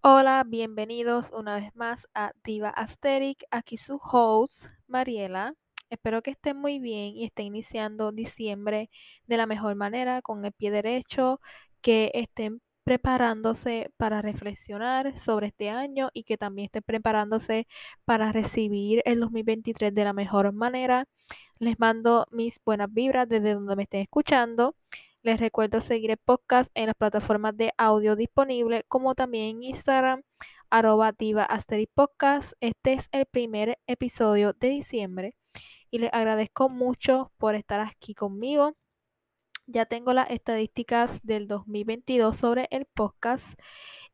Hola, bienvenidos una vez más a Diva Asteric. Aquí su host, Mariela. Espero que estén muy bien y estén iniciando diciembre de la mejor manera, con el pie derecho, que estén preparándose para reflexionar sobre este año y que también estén preparándose para recibir el 2023 de la mejor manera. Les mando mis buenas vibras desde donde me estén escuchando. Les recuerdo seguir el podcast en las plataformas de audio disponibles, como también en Instagram, arroba diva podcast. Este es el primer episodio de diciembre y les agradezco mucho por estar aquí conmigo. Ya tengo las estadísticas del 2022 sobre el podcast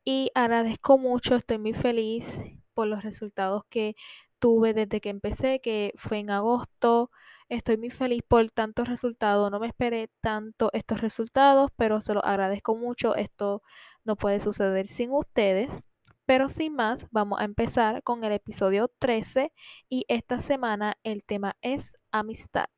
y agradezco mucho, estoy muy feliz por los resultados que tuve desde que empecé, que fue en agosto. Estoy muy feliz por tantos resultados. No me esperé tanto estos resultados, pero se los agradezco mucho. Esto no puede suceder sin ustedes. Pero sin más, vamos a empezar con el episodio 13 y esta semana el tema es amistad.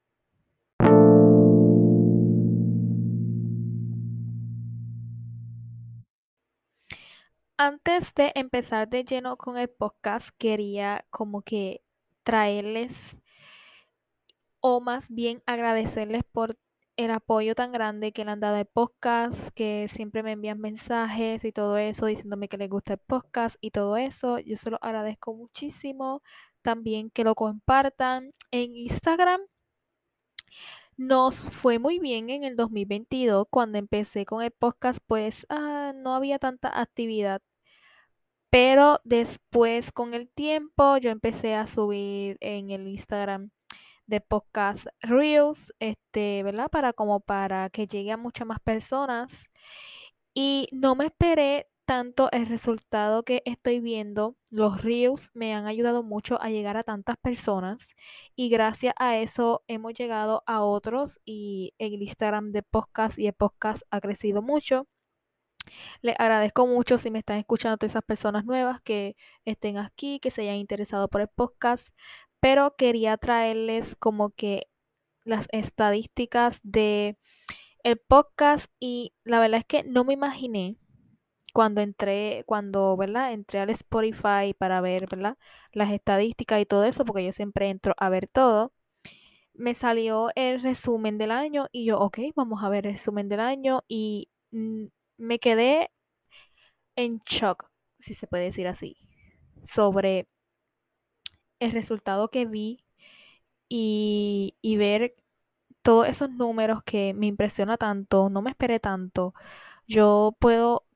Antes de empezar de lleno con el podcast, quería como que traerles o más bien agradecerles por el apoyo tan grande que le han dado al podcast, que siempre me envían mensajes y todo eso, diciéndome que les gusta el podcast y todo eso. Yo se lo agradezco muchísimo. También que lo compartan en Instagram. Nos fue muy bien en el 2022 cuando empecé con el podcast, pues ah, no había tanta actividad. Pero después con el tiempo yo empecé a subir en el Instagram de podcast Reels, este, ¿verdad? Para como para que llegue a muchas más personas. Y no me esperé tanto el resultado que estoy viendo. Los Reels me han ayudado mucho a llegar a tantas personas y gracias a eso hemos llegado a otros y el Instagram de podcast y el podcast ha crecido mucho. Les agradezco mucho si me están escuchando todas esas personas nuevas que estén aquí, que se hayan interesado por el podcast, pero quería traerles como que las estadísticas de el podcast y la verdad es que no me imaginé cuando entré, cuando, ¿verdad? Entré al Spotify para ver. Las estadísticas y todo eso, porque yo siempre entro a ver todo. Me salió el resumen del año y yo, ok, vamos a ver el resumen del año y mm, me quedé en shock, si se puede decir así, sobre el resultado que vi y, y ver todos esos números que me impresiona tanto, no me esperé tanto. Yo puedo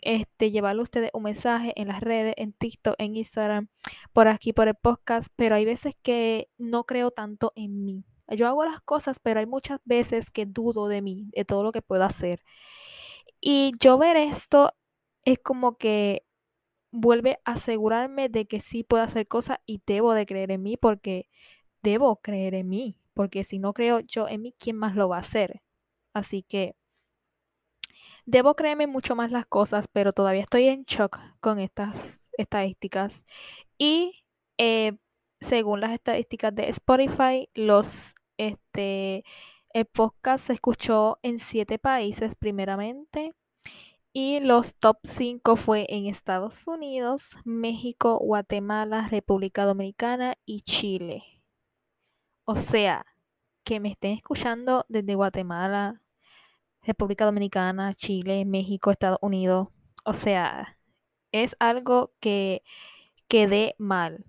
este, llevarle a ustedes un mensaje en las redes, en TikTok, en Instagram, por aquí, por el podcast, pero hay veces que no creo tanto en mí. Yo hago las cosas, pero hay muchas veces que dudo de mí, de todo lo que puedo hacer. Y yo ver esto es como que vuelve a asegurarme de que sí puedo hacer cosas y debo de creer en mí porque debo creer en mí, porque si no creo yo en mí, ¿quién más lo va a hacer? Así que debo creerme mucho más las cosas, pero todavía estoy en shock con estas estadísticas. Y eh, según las estadísticas de Spotify, los este el podcast se escuchó en siete países primeramente y los top 5 fue en Estados Unidos, México, Guatemala, República Dominicana y Chile. O sea, que me estén escuchando desde Guatemala, República Dominicana, Chile, México, Estados Unidos. O sea, es algo que quedé mal.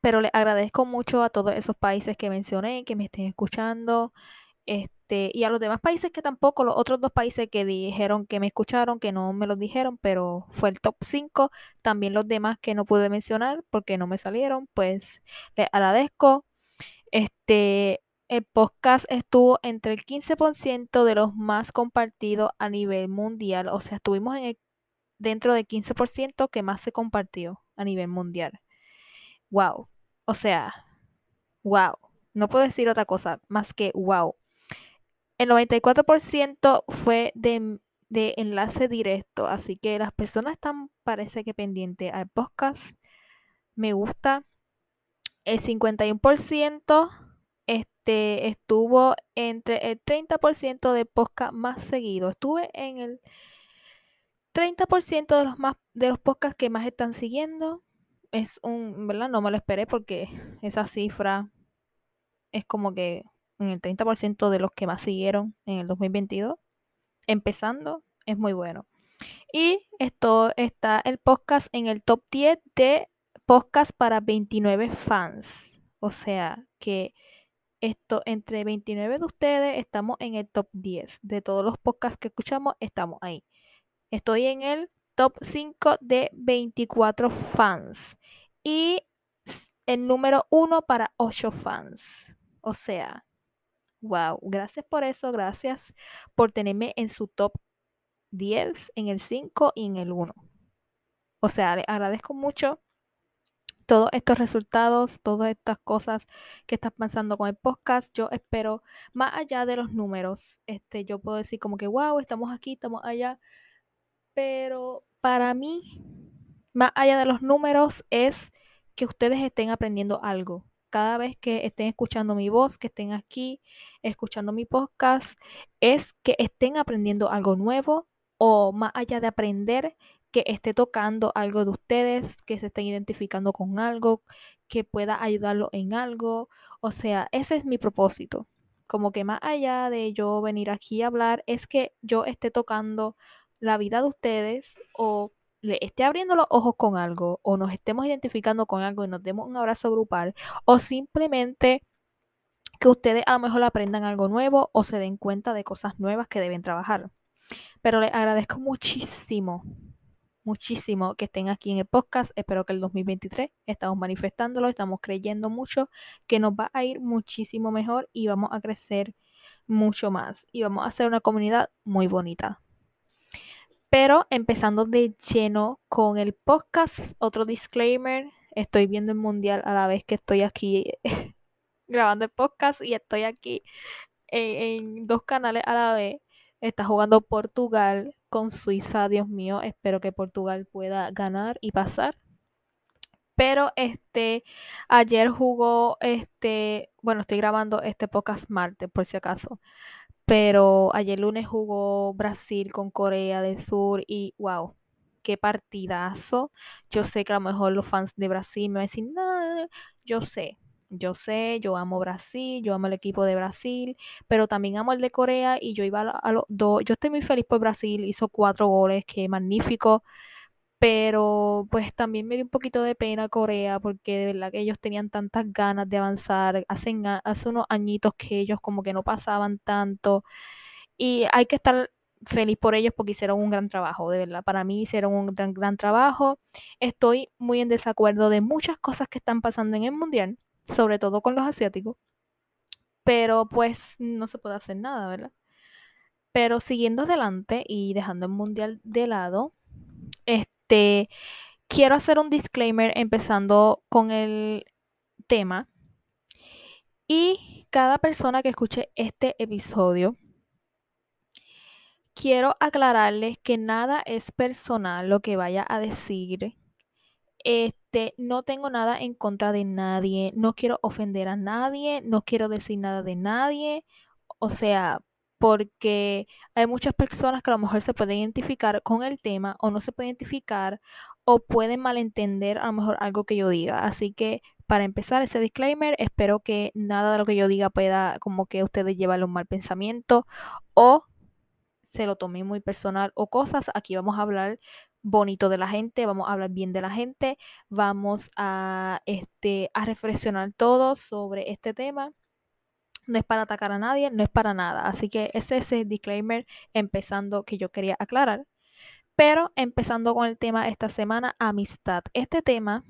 Pero le agradezco mucho a todos esos países que mencioné, que me estén escuchando. Este, y a los demás países que tampoco, los otros dos países que dijeron que me escucharon, que no me lo dijeron, pero fue el top 5. También los demás que no pude mencionar porque no me salieron, pues les agradezco. Este, el podcast estuvo entre el 15% de los más compartidos a nivel mundial. O sea, estuvimos en dentro del 15% que más se compartió a nivel mundial wow. O sea, wow. No puedo decir otra cosa más que wow. El 94% fue de, de, enlace directo, así que las personas están, parece que pendientes al podcast. Me gusta. El 51% este, estuvo entre el 30% de podcast más seguido. Estuve en el 30% de los, más, de los podcasts que más están siguiendo. Es un, ¿verdad? No me lo esperé porque esa cifra es como que en el 30% de los que más siguieron en el 2022. Empezando, es muy bueno. Y esto está el podcast en el top 10 de podcast para 29 fans. O sea que esto entre 29 de ustedes estamos en el top 10 de todos los podcasts que escuchamos, estamos ahí. Estoy en el top 5 de 24 fans y el número 1 para 8 fans. O sea, wow, gracias por eso, gracias por tenerme en su top 10, en el 5 y en el 1. O sea, le agradezco mucho todos estos resultados, todas estas cosas que estás pasando con el podcast. Yo espero, más allá de los números, este, yo puedo decir como que, wow, estamos aquí, estamos allá. Pero para mí, más allá de los números, es que ustedes estén aprendiendo algo. Cada vez que estén escuchando mi voz, que estén aquí escuchando mi podcast, es que estén aprendiendo algo nuevo o más allá de aprender, que esté tocando algo de ustedes, que se estén identificando con algo, que pueda ayudarlo en algo. O sea, ese es mi propósito. Como que más allá de yo venir aquí a hablar, es que yo esté tocando la vida de ustedes o le esté abriendo los ojos con algo o nos estemos identificando con algo y nos demos un abrazo grupal o simplemente que ustedes a lo mejor aprendan algo nuevo o se den cuenta de cosas nuevas que deben trabajar. Pero les agradezco muchísimo, muchísimo que estén aquí en el podcast. Espero que el 2023 estamos manifestándolo, estamos creyendo mucho que nos va a ir muchísimo mejor y vamos a crecer mucho más y vamos a hacer una comunidad muy bonita. Pero empezando de lleno con el podcast, otro disclaimer, estoy viendo el mundial a la vez que estoy aquí grabando el podcast y estoy aquí en, dos canales a la vez. Está jugando Portugal con Suiza, Dios mío, espero que Portugal pueda ganar y pasar. Pero este ayer jugó este, bueno, estoy grabando este podcast martes por si acaso pero ayer lunes jugó Brasil con Corea del Sur y wow, qué partidazo. Yo sé que a lo mejor los fans de Brasil me van a decir, no, yo sé, yo sé, yo amo Brasil, yo amo el equipo de Brasil, pero también amo el de Corea y yo iba a, los dos. Yo estoy muy feliz por Brasil, hizo cuatro goles, qué magnífico pero pues también me dio un poquito de pena Corea porque de verdad que ellos tenían tantas ganas de avanzar, Hacen, hace unos añitos que ellos como que no pasaban tanto y hay que estar feliz por ellos porque hicieron un gran trabajo, de verdad, para mí hicieron un gran, gran trabajo. Estoy muy en desacuerdo de muchas cosas que están pasando en el mundial, sobre todo con los asiáticos, pero pues no se puede hacer nada, ¿verdad? Pero siguiendo adelante y dejando el mundial de lado, este quiero hacer un disclaimer empezando con el tema. Y cada persona que escuche este episodio, quiero aclararles que nada es personal lo que vaya a decir. Este, no tengo nada en contra de nadie, no quiero ofender a nadie, no quiero decir nada de nadie. O sea, porque hay muchas personas que a lo mejor se pueden identificar con el tema o no se pueden identificar o pueden malentender a lo mejor algo que yo diga. Así que para empezar ese disclaimer, espero que nada de lo que yo diga pueda como que ustedes lleven un mal pensamiento o se lo tomen muy personal o cosas. Aquí vamos a hablar bonito de la gente, vamos a hablar bien de la gente, vamos a, este, a reflexionar todos sobre este tema no es para atacar a nadie, no es para nada. Así que ese es el disclaimer empezando que yo quería aclarar. Pero empezando con el tema esta semana, amistad. Este tema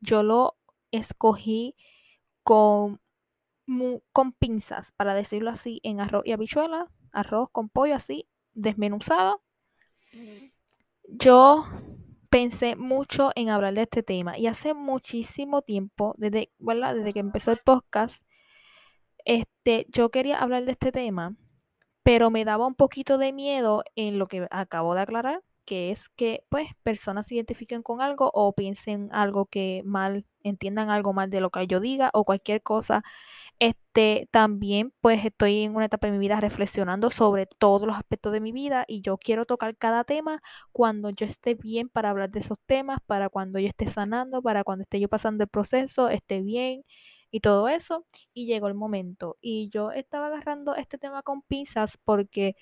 yo lo escogí con, con pinzas, para decirlo así, en arroz y habichuela, arroz con pollo así, desmenuzado. Yo pensé mucho en hablar de este tema y hace muchísimo tiempo, desde, desde que empezó el podcast, este, yo quería hablar de este tema, pero me daba un poquito de miedo en lo que acabo de aclarar, que es que pues personas se identifiquen con algo o piensen algo que mal, entiendan algo mal de lo que yo diga o cualquier cosa. Este, también pues estoy en una etapa de mi vida reflexionando sobre todos los aspectos de mi vida y yo quiero tocar cada tema cuando yo esté bien para hablar de esos temas, para cuando yo esté sanando, para cuando esté yo pasando el proceso, esté bien y todo eso. Y llegó el momento. Y yo estaba agarrando este tema con pinzas porque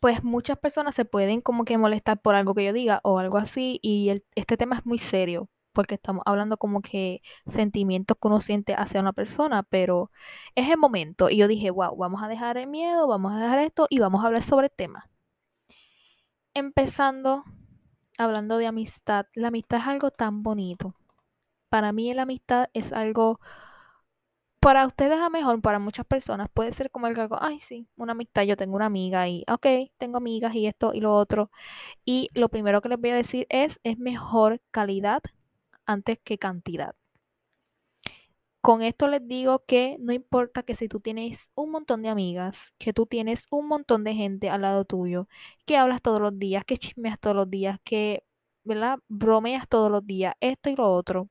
pues muchas personas se pueden como que molestar por algo que yo diga o algo así y este tema es muy serio porque estamos hablando como que sentimientos que uno siente hacia una persona, pero es el momento y yo dije, wow, vamos a dejar el miedo, vamos a dejar esto y vamos a hablar sobre el tema. Empezando hablando de amistad, la amistad es algo tan bonito. Para mí la amistad es algo para ustedes a mejor, para muchas personas puede ser como el que ay, sí, una amistad, yo tengo una amiga y, ok, tengo amigas y esto y lo otro. Y lo primero que les voy a decir es, es mejor calidad antes que cantidad. Con esto les digo que no importa que si tú tienes un montón de amigas, que tú tienes un montón de gente al lado tuyo, que hablas todos los días, que chismeas todos los días, que, ¿verdad? Bromeas todos los días, esto y lo otro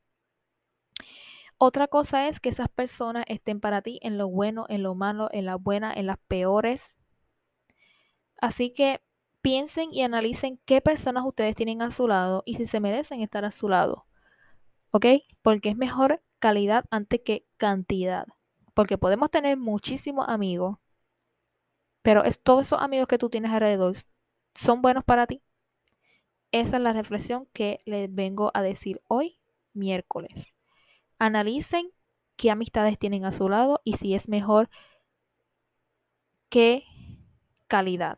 otra cosa es que esas personas estén para ti en lo bueno, en lo malo, en las buenas, en las peores. Así que piensen y analicen qué personas ustedes tienen a su lado y si se merecen estar a su lado. ¿Ok? Porque es mejor calidad antes que cantidad. Porque podemos tener muchísimos amigos, pero es todos esos amigos que tú tienes alrededor son buenos para ti. Esa es la reflexión que les vengo a decir hoy, miércoles. Analicen qué amistades tienen a su lado y si es mejor qué calidad.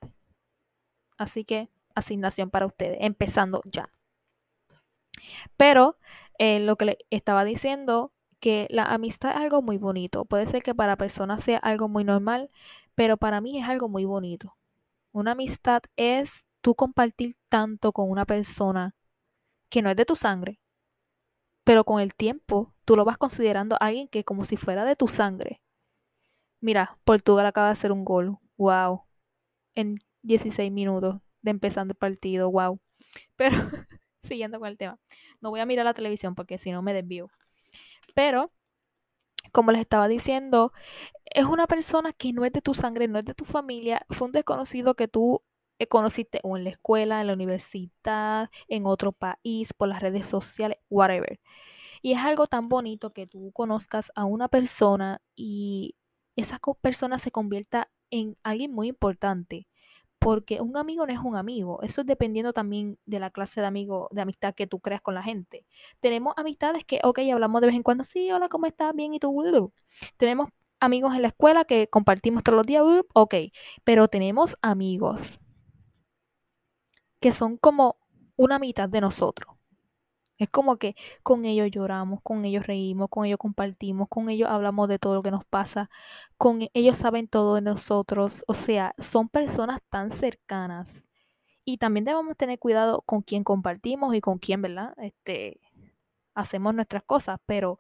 Así que asignación para ustedes, empezando ya. Pero eh, lo que le estaba diciendo, que la amistad es algo muy bonito. Puede ser que para personas sea algo muy normal, pero para mí es algo muy bonito. Una amistad es tú compartir tanto con una persona que no es de tu sangre, pero con el tiempo tú lo vas considerando a alguien que como si fuera de tu sangre. Mira, Portugal acaba de hacer un gol. Wow. En 16 minutos de empezando el partido. Wow. Pero siguiendo con el tema. No voy a mirar la televisión porque si no me desvío. Pero, como les estaba diciendo, es una persona que no es de tu sangre, no es de tu familia. Fue un desconocido que tú conociste o en la escuela, en la universidad, en otro país, por las redes sociales, whatever. Y es algo tan bonito que tú conozcas a una persona y esa persona se convierta en alguien muy importante. Porque un amigo no es un amigo. Eso es dependiendo también de la clase de amigo, de amistad que tú creas con la gente. Tenemos amistades que, ok, hablamos de vez en cuando, sí, hola, ¿cómo estás? Bien, ¿y tú? Tenemos amigos en la escuela que compartimos todos los días, ok. Pero tenemos amigos que son como una mitad de nosotros. Es como que con ellos lloramos, con ellos reímos, con ellos compartimos, con ellos hablamos de todo lo que nos pasa, con e, ellos saben todo de nosotros, o sea, son personas tan cercanas. Y también debemos tener cuidado con quién compartimos y con quién, ¿verdad? Este, hacemos nuestras cosas, pero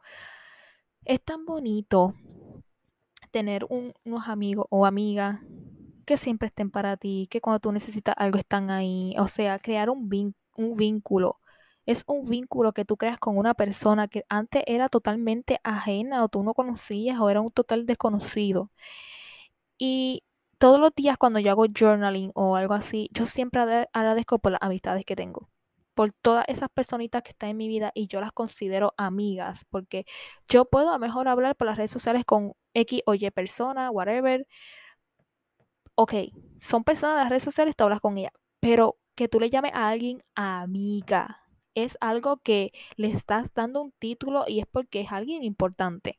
es tan bonito tener unos amigos o amigas que siempre estén para ti, que cuando tú necesitas algo están ahí, o sea, crear un, vínculo es un vínculo que tú creas con una persona que antes era totalmente ajena o tú no conocías o era un total desconocido. Y todos los días cuando yo hago journaling o algo así, yo siempre agradezco por las amistades que tengo, por todas esas personitas que están en mi vida y yo las considero amigas, porque yo puedo a lo mejor hablar por las redes sociales con X o Y persona, whatever. Ok, son personas de las redes sociales, tú hablas con ella, pero que tú le llames a alguien amiga, es algo que le estás dando un título y es porque es alguien importante.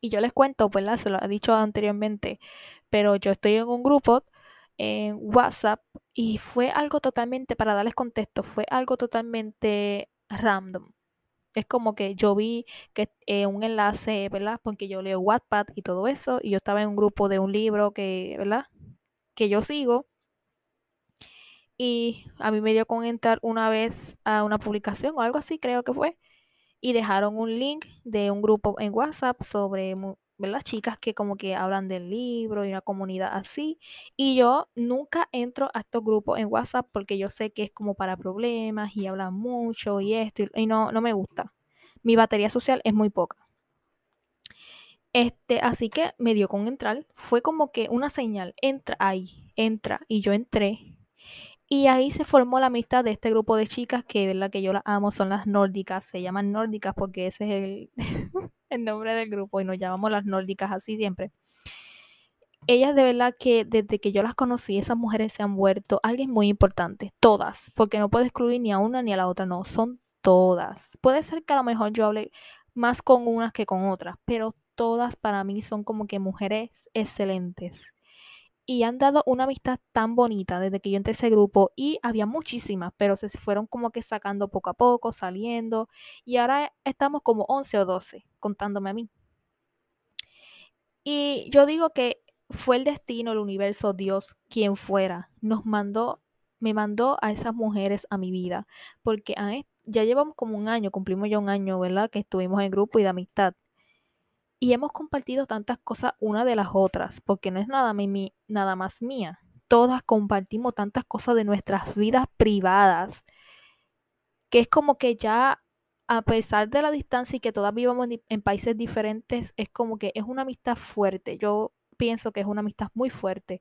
Y yo les cuento, pues se lo he dicho anteriormente, pero yo estoy en un grupo en WhatsApp y fue algo totalmente, para darles contexto, fue algo totalmente random. Es como que yo vi que eh, un enlace, ¿verdad? Porque yo leo WhatsApp y todo eso, y yo estaba en un grupo de un libro que, ¿verdad? Que yo sigo y a mí me dio con entrar una vez a una publicación o algo así, creo que fue, y dejaron un link de un grupo en WhatsApp sobre ¿verdad? Chicas que como que hablan del libro y una comunidad así. Y yo nunca entro a estos grupos en WhatsApp porque yo sé que es como para problemas y hablan mucho y esto y, no, no me gusta. Mi batería social es muy poca. Este, así que me dio con entrar. Fue como que una señal, entra ahí, entra. Y yo entré. Y ahí se formó la amistad de este grupo de chicas que, ¿verdad? que yo las amo, son las nórdicas. Se llaman nórdicas porque ese es el, el nombre del grupo y nos llamamos las nórdicas así siempre. Ellas de verdad que desde que yo las conocí, esas mujeres se han vuelto alguien muy importante, todas, porque no puedo excluir ni a una ni a la otra, no, son todas. Puede ser que a lo mejor yo hable más con unas que con otras, pero todas para mí son como que mujeres excelentes. Y han dado una amistad tan bonita desde que yo entré a ese grupo y había muchísimas, pero se fueron como que sacando poco a poco, saliendo. Y ahora estamos como 11 o 12, contándome a mí. Y yo digo que fue el destino, el universo, Dios, quien fuera, nos mandó, me mandó a esas mujeres a mi vida, porque ya llevamos como un año, cumplimos ya un año, ¿verdad? Que estuvimos en grupo y de amistad. Y hemos compartido tantas cosas una de las otras, porque no es nada, nada más mía. Todas compartimos tantas cosas de nuestras vidas privadas, que es como que ya, a pesar de la distancia y que todas vivamos en países diferentes, es como que es una amistad fuerte. Yo pienso que es una amistad muy fuerte.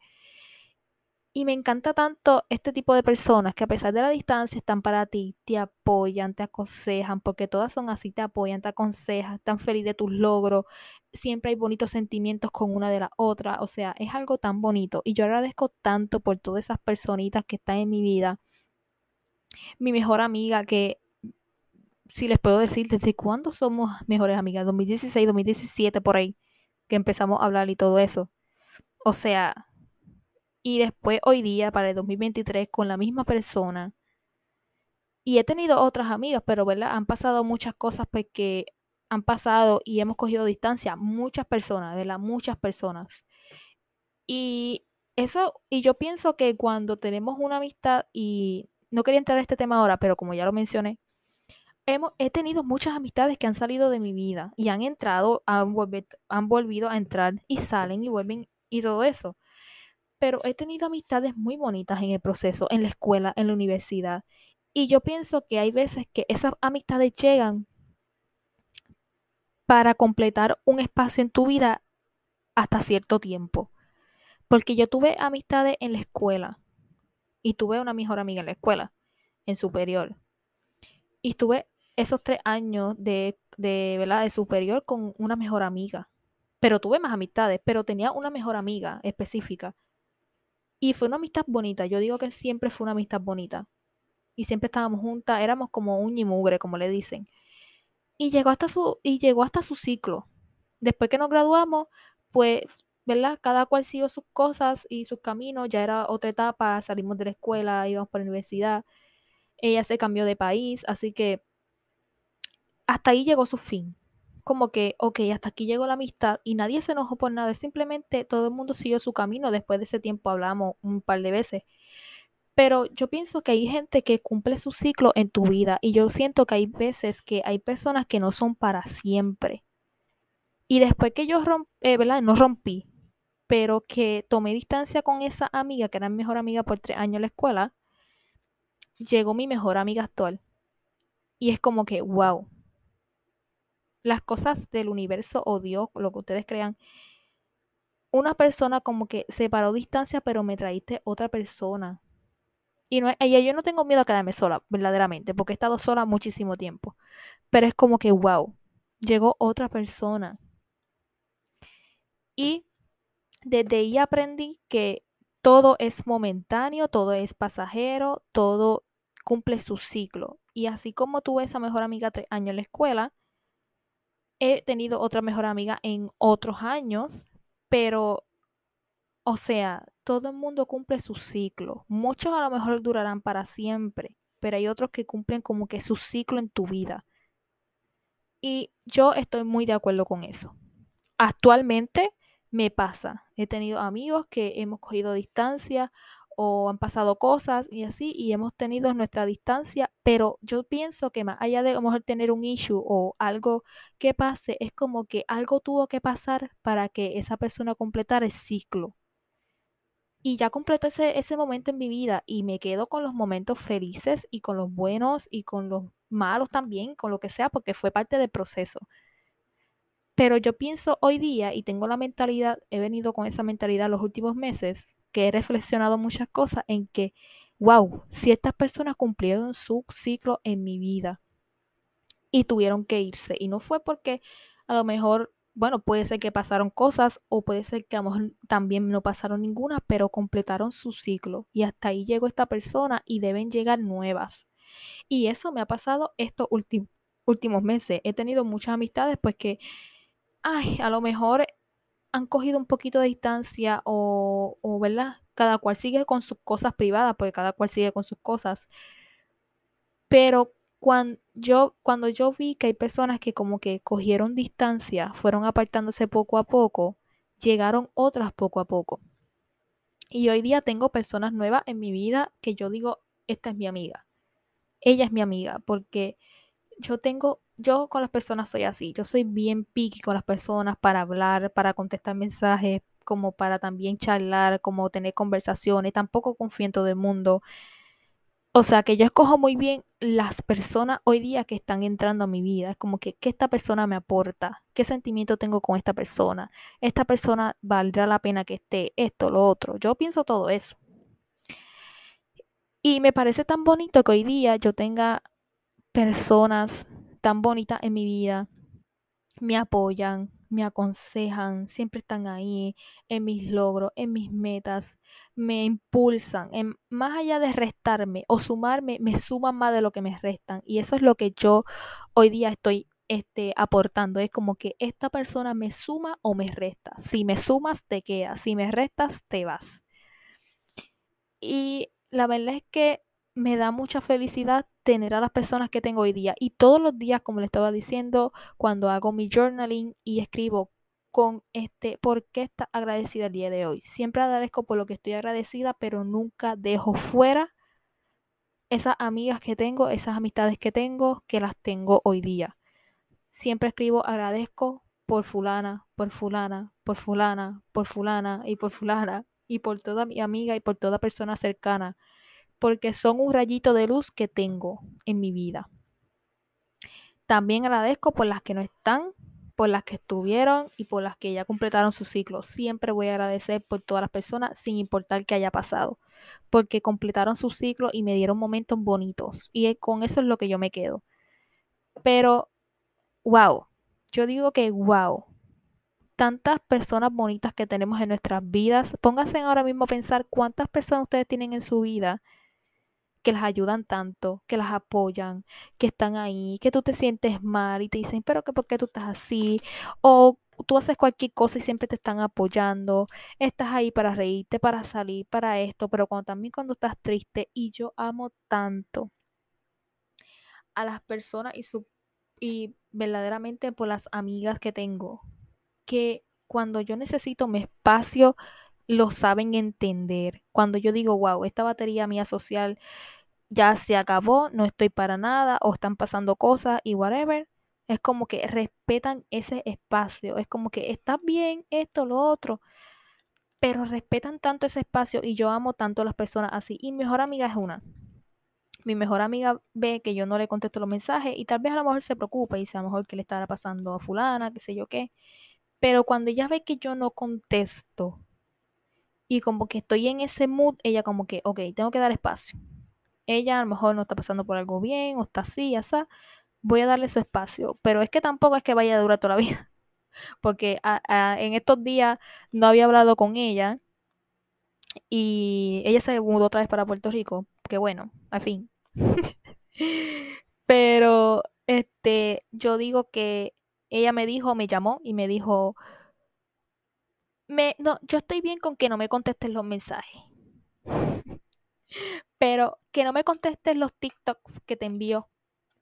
Y me encanta tanto este tipo de personas que a pesar de la distancia están para ti, te apoyan, te aconsejan, porque todas son así, te apoyan, te aconsejan, están felices de tus logros, siempre hay bonitos sentimientos con una de la otra, o sea, es algo tan bonito. Y yo agradezco tanto por todas esas personitas que están en mi vida. Mi mejor amiga que, si les puedo decir, ¿desde cuándo somos mejores amigas? 2016, 2017, por ahí, que empezamos a hablar y todo eso. O sea, y después hoy día, para el 2023, con la misma persona. Y he tenido otras amigas, pero ¿verdad? Han pasado muchas cosas porque pues, han pasado y hemos cogido distancia muchas personas, de las muchas personas. Y eso, y yo pienso que cuando tenemos una amistad, y no quería entrar en este tema ahora, pero como ya lo mencioné, hemos, he tenido muchas amistades que han salido de mi vida y han entrado, han, han volvido a entrar y salen y vuelven y todo eso pero he tenido amistades muy bonitas en el proceso, en la escuela, en la universidad. Y yo pienso que hay veces que esas amistades llegan para completar un espacio en tu vida hasta cierto tiempo. Porque yo tuve amistades en la escuela y tuve una mejor amiga en la escuela, en superior. Y estuve esos tres años de, de, ¿verdad? de superior con una mejor amiga. Pero tuve más amistades, pero tenía una mejor amiga específica y fue una amistad bonita. Yo digo que siempre fue una amistad bonita. Y siempre estábamos juntas, éramos como un mugre, como le dicen. Y llegó hasta su, y llegó hasta su ciclo. Después que nos graduamos, pues, ¿verdad? Cada cual siguió sus cosas y sus caminos. Ya era otra etapa, salimos de la escuela, íbamos para la universidad. Ella se cambió de país, así que hasta ahí llegó su fin como que, ok, hasta aquí llegó la amistad y nadie se enojó por nada, simplemente todo el mundo siguió su camino, después de ese tiempo hablamos un par de veces. Pero yo pienso que hay gente que cumple su ciclo en tu vida y yo siento que hay veces que hay personas que no son para siempre. Y después que yo rompí, eh, ¿verdad? No rompí, pero que tomé distancia con esa amiga, que era mi mejor amiga por tres años en la escuela, llegó mi mejor amiga actual. Y es como que, wow, las cosas del universo o Dios, lo que ustedes crean, una persona como que separó distancia, pero me traíste otra persona. Y, no, y yo no tengo miedo a quedarme sola, verdaderamente, porque he estado sola muchísimo tiempo. Pero es como que, wow, llegó otra persona. Y desde ahí aprendí que todo es momentáneo, todo es pasajero, todo cumple su ciclo. Y así como tuve esa mejor amiga tres años en la escuela, he tenido otra mejor amiga en otros años, pero, o sea, todo el mundo cumple su ciclo. Muchos a lo mejor durarán para siempre, pero hay otros que cumplen como que su ciclo en tu vida. Y yo estoy muy de acuerdo con eso. Actualmente me pasa. He tenido amigos que hemos cogido distancia o han pasado cosas y así, y hemos tenido nuestra distancia, pero yo pienso que más allá de a lo mejor tener un issue o algo que pase, es como que algo tuvo que pasar para que esa persona completara el ciclo. Y ya completó ese, ese momento en mi vida y me quedo con los momentos felices y con los buenos y con los malos también, con lo que sea, porque fue parte del proceso. Pero yo pienso hoy día y tengo la mentalidad, he venido con esa mentalidad los últimos meses, que he reflexionado muchas cosas en que, wow, si estas personas cumplieron su ciclo en mi vida y tuvieron que irse, y no fue porque a lo mejor, bueno, puede ser que pasaron cosas o puede ser que a lo mejor también no pasaron ninguna, pero completaron su ciclo y hasta ahí llegó esta persona y deben llegar nuevas. Y eso me ha pasado estos últimos meses. He tenido muchas amistades pues que, ay, a lo mejor han cogido un poquito de distancia o, o, ¿verdad? Cada cual sigue con sus cosas privadas, porque cada cual sigue con sus cosas. Pero cuando yo, cuando yo vi que hay personas que como que cogieron distancia, fueron apartándose poco a poco, llegaron otras poco a poco. Y hoy día tengo personas nuevas en mi vida que yo digo, esta es mi amiga. Ella es mi amiga, porque yo tengo yo con las personas soy así, yo soy bien picky con las personas para hablar, para contestar mensajes, como para también charlar, como tener conversaciones, tampoco confío en todo el mundo. O sea que yo escojo muy bien las personas hoy día que están entrando a mi vida. Es como que, ¿qué esta persona me aporta? ¿Qué sentimiento tengo con esta persona? ¿Esta persona valdrá la pena que esté? Esto, lo otro. Yo pienso todo eso. Y me parece tan bonito que hoy día yo tenga personas tan bonitas en mi vida, me apoyan, me aconsejan, siempre están ahí en mis logros, en mis metas, me impulsan, en, más allá de restarme o sumarme, me suman más de lo que me restan. Y eso es lo que yo hoy día estoy este, aportando. Es como que esta persona me suma o me resta. Si me sumas, te quedas. Si me restas, te vas. Y la verdad es que me da mucha felicidad tener a las personas que tengo hoy día. Y todos los días, como le estaba diciendo, cuando hago mi journaling y escribo con este, ¿por qué está agradecida el día de hoy? Siempre agradezco por lo que estoy agradecida, pero nunca dejo fuera esas amigas que tengo, esas amistades que tengo, que las tengo hoy día. Siempre escribo agradezco por fulana, por fulana, por fulana, por fulana y por fulana y por toda mi amiga y por toda persona cercana porque son un rayito de luz que tengo en mi vida. También agradezco por las que no están, por las que estuvieron y por las que ya completaron su ciclo. Siempre voy a agradecer por todas las personas sin importar qué haya pasado, porque completaron su ciclo y me dieron momentos bonitos. Y con eso es lo que yo me quedo. Pero, wow, yo digo que wow, tantas personas bonitas que tenemos en nuestras vidas. Pónganse ahora mismo a pensar cuántas personas ustedes tienen en su vida que las ayudan tanto, que las apoyan, que están ahí, que tú te sientes mal y te dicen, pero que por qué tú estás así, o tú haces cualquier cosa y siempre te están apoyando, estás ahí para reírte, para salir, para esto, pero cuando también cuando estás triste y yo amo tanto a las personas y su y verdaderamente por las amigas que tengo, que cuando yo necesito mi espacio lo saben entender. Cuando yo digo, wow, esta batería mía social ya se acabó, no estoy para nada, o están pasando cosas y whatever. Es como que respetan ese espacio. Es como que está bien esto, lo otro. Pero respetan tanto ese espacio y yo amo tanto a las personas así. Y mi mejor amiga es una. Mi mejor amiga ve que yo no le contesto los mensajes y tal vez a lo mejor se preocupa y dice a lo mejor que le estará pasando a fulana, qué sé yo qué. Pero cuando ella ve que yo no contesto y como que estoy en ese mood, ella como que, ok, tengo que dar espacio ella a lo mejor no está pasando por algo bien o está así, así, voy a darle su espacio. Pero es que tampoco es que vaya a durar toda la vida. Porque en estos días no había hablado con ella y ella se mudó otra vez para Puerto Rico. Que bueno, al fin. Pero este, yo digo que ella me dijo, me llamó y me dijo, me, no, yo estoy bien con que no me contestes los mensajes. Pero que no me contestes los TikToks que te envío.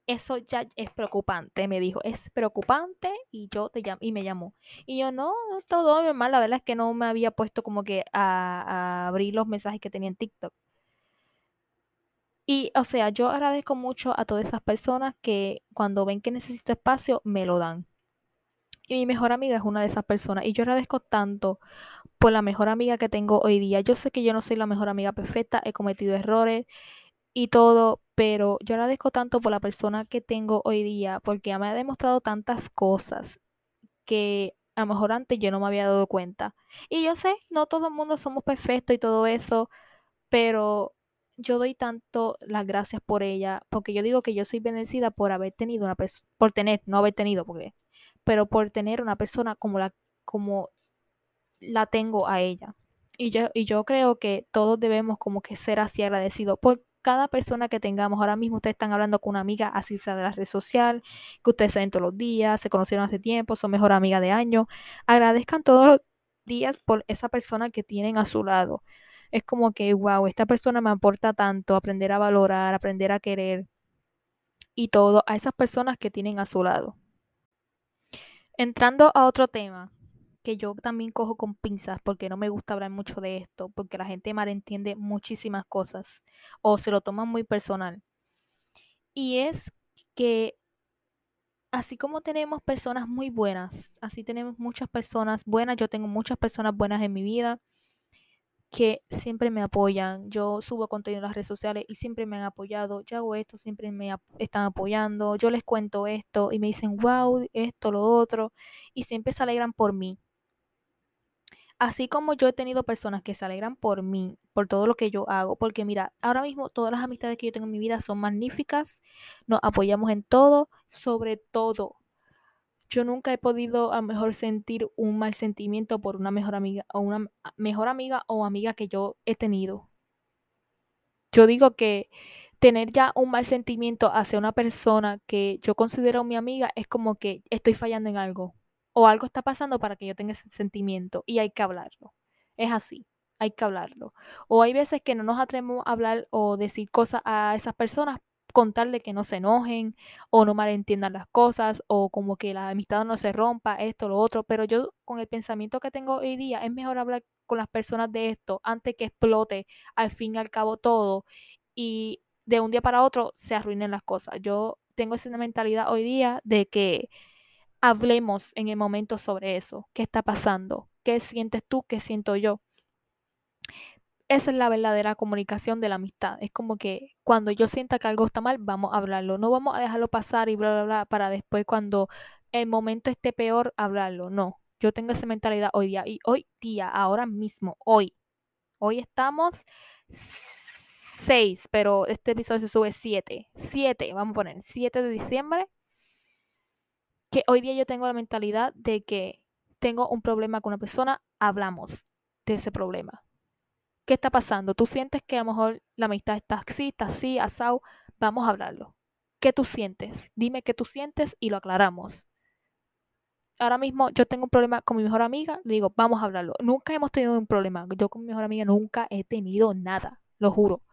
eso ya es preocupante, me dijo, es preocupante y yo te llamo, y me llamó. Y yo, no, todo normal, la verdad es que no me había puesto como que a abrir los mensajes que tenía en TikTok. Y, o sea, yo agradezco mucho a todas esas personas que cuando ven que necesito espacio, me lo dan. Y mi mejor amiga es una de esas personas. Y yo agradezco tanto por la mejor amiga que tengo hoy día. Yo sé que yo no soy la mejor amiga perfecta, he cometido errores y todo, pero yo agradezco tanto por la persona que tengo hoy día, porque me ha demostrado tantas cosas que a lo mejor antes yo no me había dado cuenta. Y yo sé, no todo el mundo somos perfectos y todo eso, pero yo doy tanto las gracias por ella, porque yo digo que yo soy bendecida por haber tenido una persona, por tener, no haber tenido, porque, pero por tener una persona como la, como la tengo a ella. Y yo, y yo creo que todos debemos como que ser así agradecidos por cada persona que tengamos. Ahora mismo ustedes están hablando con una amiga, así sea de la red social, que ustedes saben todos los días, se conocieron hace tiempo, son mejor amiga de año. Agradezcan todos los días por esa persona que tienen a su lado. Es como que, wow, esta persona me aporta tanto, aprender a valorar, aprender a querer y todo a esas personas que tienen a su lado. Entrando a otro tema, que yo también cojo con pinzas porque no me gusta hablar mucho de esto, porque la gente malentiende muchísimas cosas o se lo toma muy personal. Y es que así como tenemos personas muy buenas, así tenemos muchas personas buenas, yo tengo muchas personas buenas en mi vida que siempre me apoyan. Yo subo contenido en las redes sociales y siempre me han apoyado. Yo hago esto, siempre me están apoyando. Yo les cuento esto y me dicen, wow, esto, lo otro. Y siempre se alegran por mí. Así como yo he tenido personas que se alegran por mí, por todo lo que yo hago, porque mira, ahora mismo todas las amistades que yo tengo en mi vida son magníficas, nos apoyamos en todo, sobre todo. Yo nunca he podido a mejor sentir un mal sentimiento por una mejor amiga o una mejor amiga o amiga que yo he tenido. Yo digo que tener ya un mal sentimiento hacia una persona que yo considero mi amiga es como que estoy fallando en algo o algo está pasando para que yo tenga ese sentimiento y hay que hablarlo. Es así, hay que hablarlo. O hay veces que no nos atrevemos a hablar o decir cosas a esas personas contarle que no se enojen o no malentiendan las cosas o como que la amistad no se rompa, esto, lo otro. Pero yo con el pensamiento que tengo hoy día es mejor hablar con las personas de esto antes que explote al fin y al cabo todo y de un día para otro se arruinen las cosas. Yo tengo esa mentalidad hoy día de que hablemos en el momento sobre eso. ¿Qué está pasando? ¿Qué sientes tú? ¿Qué siento yo? Esa es la verdadera comunicación de la amistad. Es como que cuando yo sienta que algo está mal, vamos a hablarlo. No vamos a dejarlo pasar y bla, bla, bla, para después cuando el momento esté peor, hablarlo. No, yo tengo esa mentalidad hoy día. Y hoy día, ahora mismo, hoy. Hoy estamos 6, pero este episodio se sube 7. 7, vamos a poner 7 de diciembre que hoy día yo tengo la mentalidad de que tengo un problema con una persona, hablamos de ese problema. ¿Qué está pasando? Tú sientes que a lo mejor la amistad está así, está así, asado, vamos a hablarlo. ¿Qué tú sientes? Dime qué tú sientes y lo aclaramos. Ahora mismo yo tengo un problema con mi mejor amiga, le digo, vamos a hablarlo. Nunca hemos tenido un problema. Yo con mi mejor amiga nunca he tenido nada, lo juro.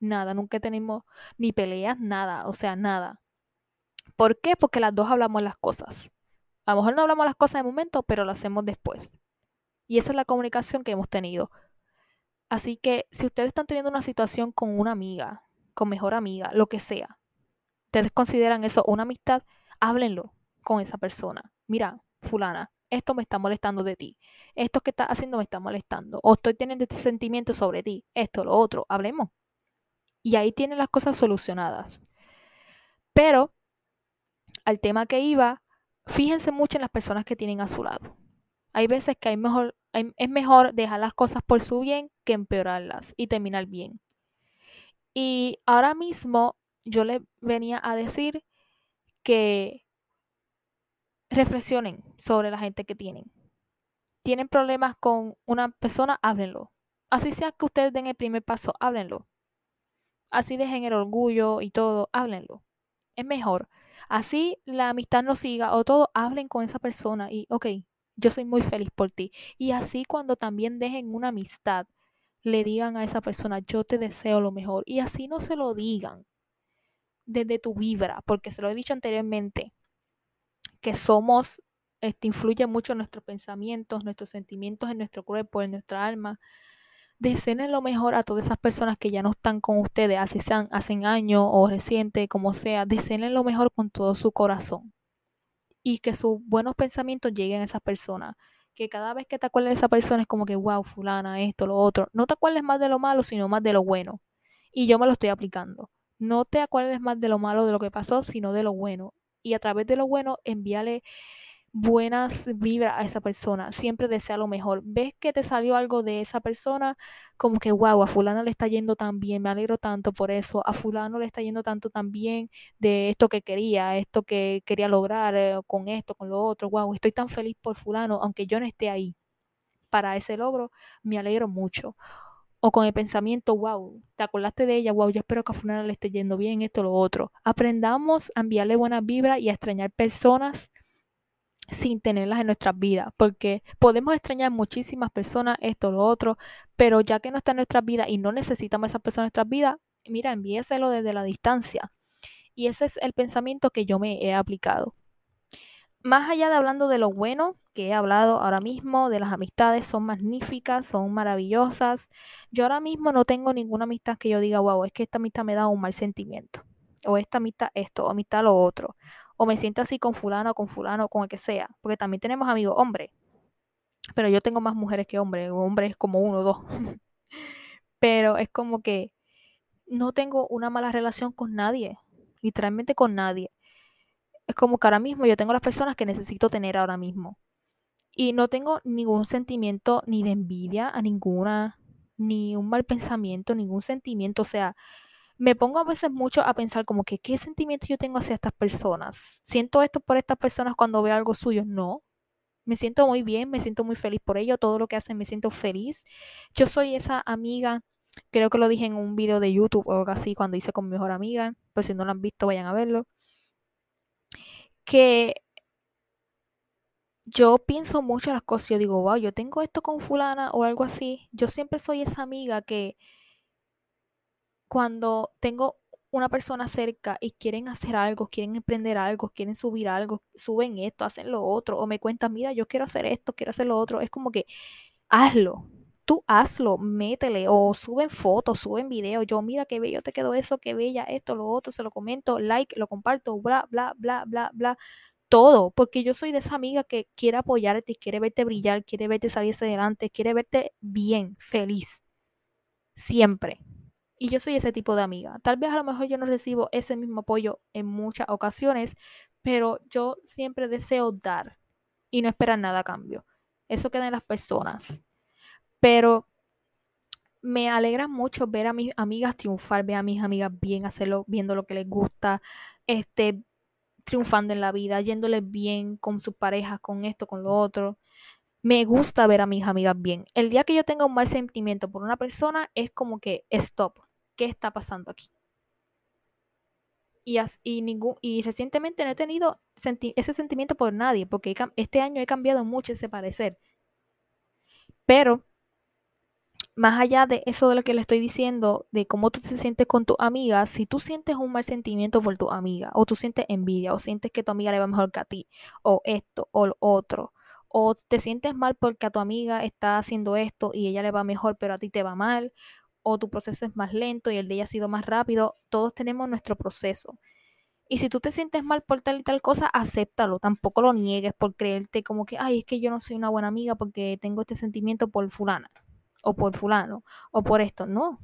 Nada, nunca tenemos ni peleas, nada, o sea, nada. ¿Por qué? Porque las dos hablamos las cosas. A lo mejor no hablamos las cosas de momento, pero lo hacemos después. Y esa es la comunicación que hemos tenido. Así que si ustedes están teniendo una situación con una amiga, con mejor amiga, lo que sea, ustedes consideran eso una amistad, háblenlo con esa persona. Mira, fulana, esto me está molestando de ti. Esto que estás haciendo me está molestando. O estoy teniendo este sentimiento sobre ti. Esto, lo otro. Hablemos. Y ahí tienen las cosas solucionadas. Pero al tema que iba, fíjense mucho en las personas que tienen a su lado. Hay veces que hay mejor, es mejor dejar las cosas por su bien que empeorarlas y terminar bien. Y ahora mismo yo les venía a decir que reflexionen sobre la gente que tienen. Tienen problemas con una persona, háblenlo. Así sea que ustedes den el primer paso, háblenlo. Así dejen el orgullo y todo, háblenlo. Es mejor Así la amistad no siga o todo, hablen con esa persona y, ok, yo soy muy feliz por ti. Y así cuando también dejen una amistad, le digan a esa persona, yo te deseo lo mejor. Y así no se lo digan. desde tu vibra, porque se lo he dicho anteriormente, que somos, este, influye mucho en nuestros pensamientos, nuestros sentimientos en nuestro cuerpo, en nuestra alma. Deseen lo mejor a todas esas personas que ya no están con ustedes, así sean hace años o reciente, como sea. Deseen lo mejor con todo su corazón. Y que sus buenos pensamientos lleguen a esas personas. Que cada vez que te acuerdes de esa persona es como que, wow, fulana, esto, lo otro. No te acuerdes más de lo malo, sino más de lo bueno. Y yo me lo estoy aplicando. No te acuerdes más de lo malo de lo que pasó, sino de lo bueno. Y a través de lo bueno, envíale buenas vibras a esa persona. Siempre desea lo mejor. Ves que te salió algo de esa persona, como que, wow, a fulano le está yendo tan bien, me alegro tanto por eso. A fulano le está yendo tanto también de esto que quería, esto que quería lograr eh, con esto, con lo otro. Wow, estoy tan feliz por fulano, aunque yo no esté ahí para ese logro, me alegro mucho o con el pensamiento, wow, te acordaste de ella, wow, yo espero que a fulano le esté yendo bien, esto, lo otro. Aprendamos a enviarle buenas vibras y a extrañar personas sin tenerlas en nuestras vidas, porque podemos extrañar muchísimas personas, esto, lo otro, pero ya que no está en nuestras vidas y no necesitamos a esa persona en nuestras vidas, mira, envíeselo desde la distancia. Y ese es el pensamiento que yo me he aplicado. Más allá de hablando de lo bueno que he hablado ahora mismo, de las amistades, son magníficas, son maravillosas. Yo ahora mismo no tengo ninguna amistad que yo diga, wow, es que esta amistad me da un mal sentimiento. O esta amistad esto, o amistad lo otro o me siento así con fulano, con fulano, con el que sea, porque también tenemos amigos hombres, pero yo tengo más mujeres que hombres, hombres como uno o dos, pero es como que no tengo una mala relación con nadie, literalmente con nadie. Es como que ahora mismo yo tengo las personas que necesito tener ahora mismo. Y no tengo ningún sentimiento ni de envidia a ninguna, ni un mal pensamiento, ningún sentimiento. O sea, me pongo a veces mucho a pensar como que qué sentimiento yo tengo hacia estas personas. ¿Siento esto por estas personas cuando veo algo suyo? No. Me siento muy bien, me siento muy feliz por ello, todo lo que hacen me siento feliz. Yo soy esa amiga, creo que lo dije en un video de YouTube o algo así cuando hice con mi mejor amiga, pues si no lo han visto vayan a verlo. Que yo pienso mucho las cosas, yo digo, wow, yo tengo esto con fulana o algo así. Yo siempre soy esa amiga que cuando tengo una persona cerca y quieren hacer algo, quieren emprender algo, quieren subir algo, suben esto, hacen lo otro, o me cuentan, mira, yo quiero hacer esto, quiero hacer lo otro, es como que hazlo, tú hazlo, métele, o suben fotos, suben videos, yo mira qué bello te quedó eso, qué bella esto, lo otro, se lo comento, like, lo comparto, bla, bla, bla, bla, bla, todo, porque yo soy de esa amiga que quiere apoyarte, quiere verte brillar, quiere verte salir adelante, quiere verte bien, feliz, siempre. Y yo soy ese tipo de amiga. Tal vez a lo mejor yo no recibo ese mismo apoyo en muchas ocasiones, pero yo siempre deseo dar y no esperar nada a cambio. Eso queda en las personas. Pero me alegra mucho ver a mis amigas triunfar, ver a mis amigas bien, hacerlo, viendo lo que les gusta, este, triunfando en la vida, yéndoles bien con sus parejas, con esto, con lo otro. Me gusta ver a mis amigas bien. El día que yo tenga un mal sentimiento por una persona es como que stop qué está pasando aquí. Y, ningún, y recientemente no he tenido ese sentimiento por nadie, porque este año he cambiado mucho ese parecer. Pero, más allá de eso de lo que le estoy diciendo, de cómo tú te sientes con tu amiga, si tú sientes un mal sentimiento por tu amiga, o tú sientes envidia, o sientes que tu amiga le va mejor que a ti, o esto, o lo otro, o te sientes mal porque a tu amiga está haciendo esto y ella le va mejor, pero a ti te va mal, o tu proceso es más lento y el de ella ha sido más rápido, todos tenemos nuestro proceso. Y si tú te sientes mal por tal y tal cosa, acéptalo, tampoco lo niegues por creerte como que, ay, es que yo no soy una buena amiga porque tengo este sentimiento por fulana, o por fulano, o por esto. No.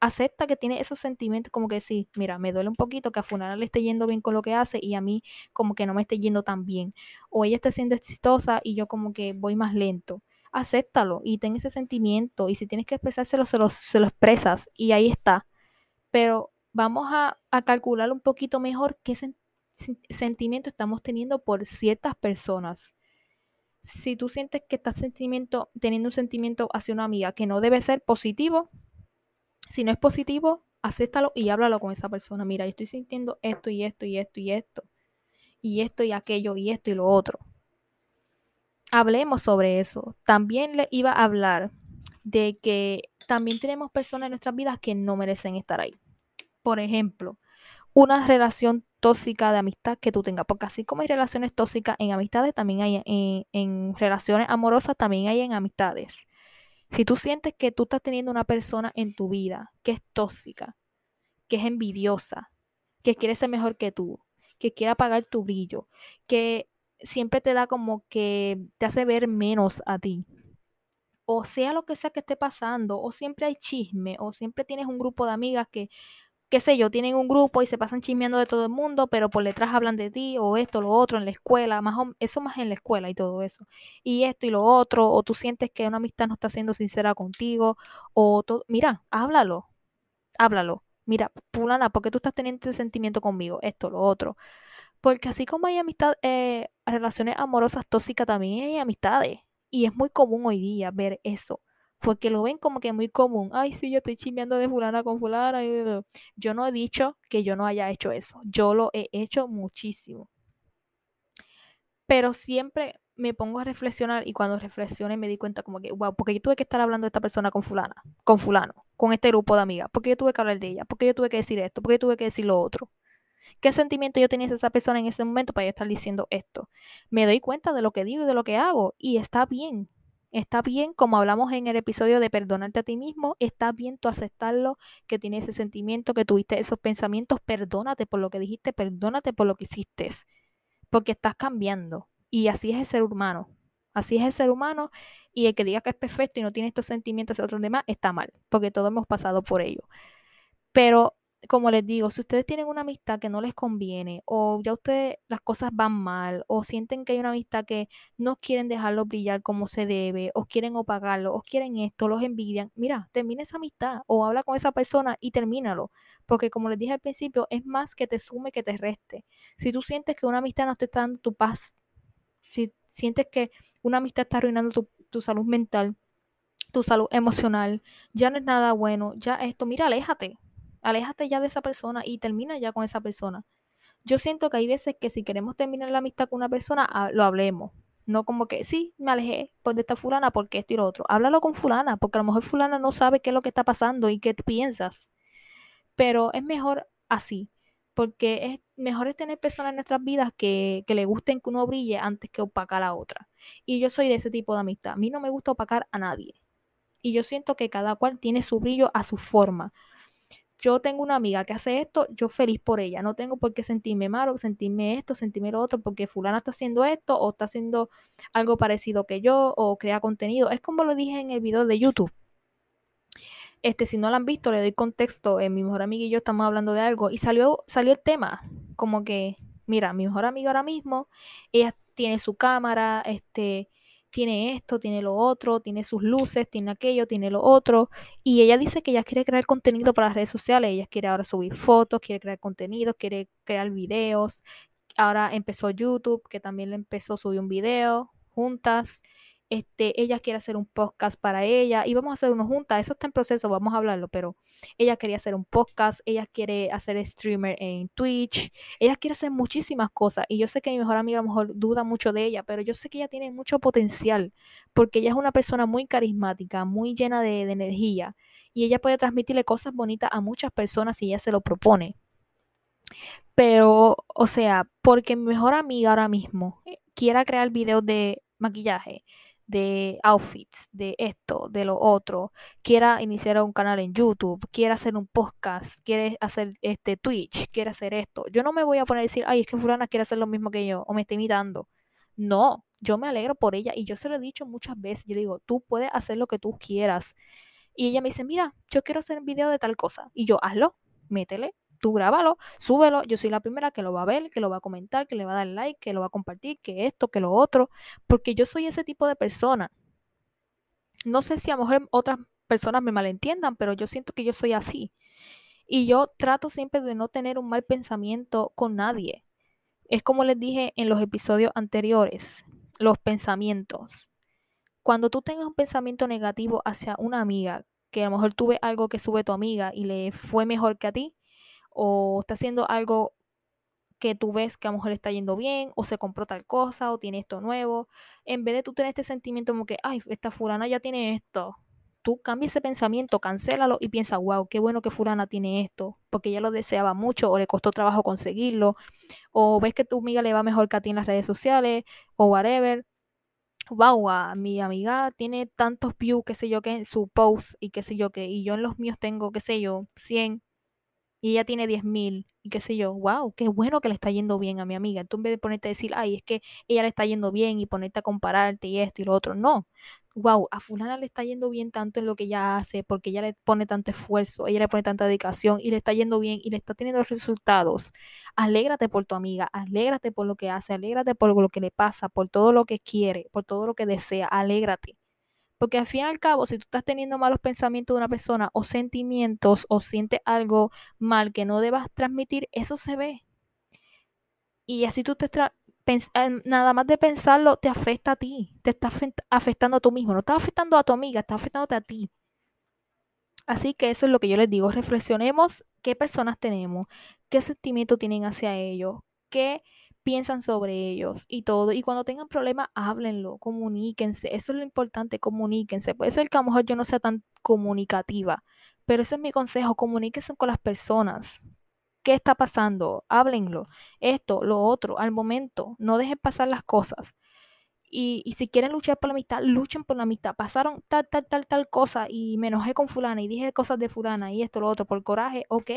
Acepta que tiene esos sentimientos como que sí, mira, me duele un poquito que a fulana le esté yendo bien con lo que hace y a mí como que no me esté yendo tan bien. O ella está siendo exitosa y yo como que voy más lento acéptalo y ten ese sentimiento. Y si tienes que expresárselo, se lo, se lo expresas y ahí está. Pero vamos a, calcular un poquito mejor qué sentimiento estamos teniendo por ciertas personas. Si tú sientes que estás sentimiento, teniendo un sentimiento hacia una amiga que no debe ser positivo, si no es positivo, acéptalo y háblalo con esa persona. Mira, yo estoy sintiendo esto y esto y esto y esto. Y esto y aquello y esto y lo otro hablemos sobre eso. También le iba a hablar de que también tenemos personas en nuestras vidas que no merecen estar ahí. Por ejemplo, una relación tóxica de amistad que tú tengas, porque así como hay relaciones tóxicas en amistades, también hay en, en relaciones amorosas, también hay en amistades. Si tú sientes que tú estás teniendo una persona en tu vida que es tóxica, que es envidiosa, que quiere ser mejor que tú, que quiere apagar tu brillo, que siempre te da como que te hace ver menos a ti. O sea lo que sea que esté pasando, o siempre hay chisme, o siempre tienes un grupo de amigas que, qué sé yo, tienen un grupo y se pasan chismeando de todo el mundo, pero por detrás hablan de ti, o esto, lo otro, en la escuela, más eso más en la escuela y todo eso. Y esto y lo otro, o tú sientes que una amistad no está siendo sincera contigo, o todo, mira, háblalo, háblalo. Mira, fulana, ¿por qué tú estás teniendo ese sentimiento conmigo? Esto, lo otro. Porque así como hay amistad, eh, relaciones amorosas tóxicas, también hay amistades. Y es muy común hoy día ver eso. Porque lo ven como que muy común. Ay, sí, yo estoy chismeando de fulana con fulana. Yo no he dicho que yo no haya hecho eso. Yo lo he hecho muchísimo. Pero siempre me pongo a reflexionar y cuando reflexioné me di cuenta como que, wow, porque yo tuve que estar hablando de esta persona con fulana, con fulano, con este grupo de amigas, porque yo tuve que hablar de ella, porque yo tuve que decir esto, porque yo tuve que decir lo otro. ¿Qué sentimiento yo tenía hacia esa persona en ese momento para yo estar diciendo esto? Me doy cuenta de lo que digo y de lo que hago y está bien. Está bien, como hablamos en el episodio de perdonarte a ti mismo, está bien tú aceptarlo, que tienes ese sentimiento, que tuviste esos pensamientos, perdónate por lo que dijiste, perdónate por lo que hiciste, porque estás cambiando. Y así es el ser humano. Así es el ser humano y el que diga que es perfecto y no tiene estos sentimientos hacia otros demás está mal, porque todos hemos pasado por ello. Pero como les digo, si ustedes tienen una amistad que no les conviene o ya ustedes las cosas van mal o sienten que hay una amistad que no quieren dejarlo brillar como se debe o quieren opagarlo o quieren esto, los envidian, mira, termina esa amistad o habla con esa persona y termínalo, porque como les dije al principio, es más que te sume que te reste. Si tú sientes que una amistad no te está dando tu paz, si sientes que una amistad está arruinando tu, tu salud mental, tu salud emocional, ya no es nada bueno, ya esto, mira, aléjate, aléjate ya de esa persona y termina ya con esa persona. Yo siento que hay veces que si queremos terminar la amistad con una persona, lo hablemos. No como que, sí, me alejé por de esta fulana porque esto y lo otro. Háblalo con fulana, porque a lo mejor fulana no sabe qué es lo que está pasando y qué piensas. Pero es mejor así, porque es mejor es tener personas en nuestras vidas que, que le gusten que uno brille antes que opacar a otra. Y yo soy de ese tipo de amistad. A mí no me gusta opacar a nadie. Y yo siento que cada cual tiene su brillo a su forma yo tengo una amiga que hace esto, yo feliz por ella. No tengo por qué sentirme malo, sentirme esto, sentirme lo otro, porque fulana está haciendo esto o está haciendo algo parecido que yo o crea contenido. Es como lo dije en el video de YouTube. Este, si no lo han visto, le doy contexto. Eh, mi mejor amiga y yo estamos hablando de algo y salió, salió el tema. Como que, mira, mi mejor amiga ahora mismo, ella tiene su cámara, este, tiene esto, tiene lo otro, tiene sus luces, tiene aquello, tiene lo otro. Y ella dice que ella quiere crear contenido para las redes sociales. Ella quiere ahora subir fotos, quiere crear contenido, quiere crear videos. Ahora empezó YouTube, que también le empezó a subir un video juntas este, ella quiere hacer un podcast para ella y vamos a hacer uno juntas, eso está en proceso, vamos a hablarlo, pero ella quería hacer un podcast, ella quiere hacer streamer en Twitch, ella quiere hacer muchísimas cosas y yo sé que mi mejor amiga a lo mejor duda mucho de ella, pero yo sé que ella tiene mucho potencial porque ella es una persona muy carismática, muy llena de, de energía y ella puede transmitirle cosas bonitas a muchas personas si ella se lo propone. Pero, o sea, porque mi mejor amiga ahora mismo quiera crear videos de maquillaje, de outfits, de esto, de lo otro, quiera iniciar un canal en YouTube, quiera hacer un podcast, quiere hacer este Twitch, quiere hacer esto. Yo no me voy a poner a decir, ay, es que fulana quiere hacer lo mismo que yo o me está imitando. No, yo me alegro por ella y yo se lo he dicho muchas veces. Yo digo, tú puedes hacer lo que tú quieras. Y ella me dice, mira, yo quiero hacer un video de tal cosa. Y yo, hazlo, métele, tú grábalo, súbelo, yo soy la primera que lo va a ver, que lo va a comentar, que le va a dar like, que lo va a compartir, que esto, que lo otro, porque yo soy ese tipo de persona. No sé si a lo mejor otras personas me malentiendan, pero yo siento que yo soy así. Y yo trato siempre de no tener un mal pensamiento con nadie. Es como les dije en los episodios anteriores, los pensamientos. Cuando tú tengas un pensamiento negativo hacia una amiga, que a lo mejor tuve algo que sube tu amiga y le fue mejor que a ti, o está haciendo algo que tú ves que a lo mejor le está yendo bien, o se compró tal cosa, o tiene esto nuevo, en vez de tú tener este sentimiento como que, ay, esta fulana ya tiene esto, tú cambia ese pensamiento, cancélalo y piensa, wow, qué bueno que fulana tiene esto, porque ella lo deseaba mucho o le costó trabajo conseguirlo, o ves que tu amiga le va mejor que a ti en las redes sociales, o whatever. Wow, a mi amiga tiene tantos views, qué sé yo, que en su post y qué sé yo, que y yo en los míos tengo, qué sé yo, 100 y ella tiene 10.000 y qué sé yo, wow, qué bueno que le está yendo bien a mi amiga. Tú en vez de ponerte a decir, ay, es que ella le está yendo bien y ponerte a compararte y esto y lo otro, no. Wow, a fulana le está yendo bien tanto en lo que ella hace, porque ella le pone tanto esfuerzo, ella le pone tanta dedicación y le está yendo bien y le está teniendo resultados. Alégrate por tu amiga, alégrate por lo que hace, alégrate por lo que le pasa, por todo lo que quiere, por todo lo que desea, alégrate. Porque al fin y al cabo, si tú estás teniendo malos pensamientos de una persona o sentimientos o sientes algo mal que no debas transmitir, eso se ve. Y así tú te eh, nada más de pensarlo te afecta a ti, te está afectando a tú mismo, no está afectando a tu amiga, está afectándote a ti. Así que eso es lo que yo les digo, reflexionemos qué personas tenemos, qué sentimientos tienen hacia ellos, qué piensan sobre ellos y todo. Y cuando tengan problemas, háblenlo, comuníquense. Eso es lo importante, comuníquense. Puede ser que a lo mejor yo no sea tan comunicativa, pero ese es mi consejo, comuníquense con las personas. ¿Qué está pasando? Háblenlo. Esto, lo otro, al momento. No dejen pasar las cosas. Y, y, si quieren luchar por la amistad, luchen por la amistad. Pasaron tal, tal, tal, tal cosa y me enojé con fulana y dije cosas de fulana y esto, lo otro, por coraje, ok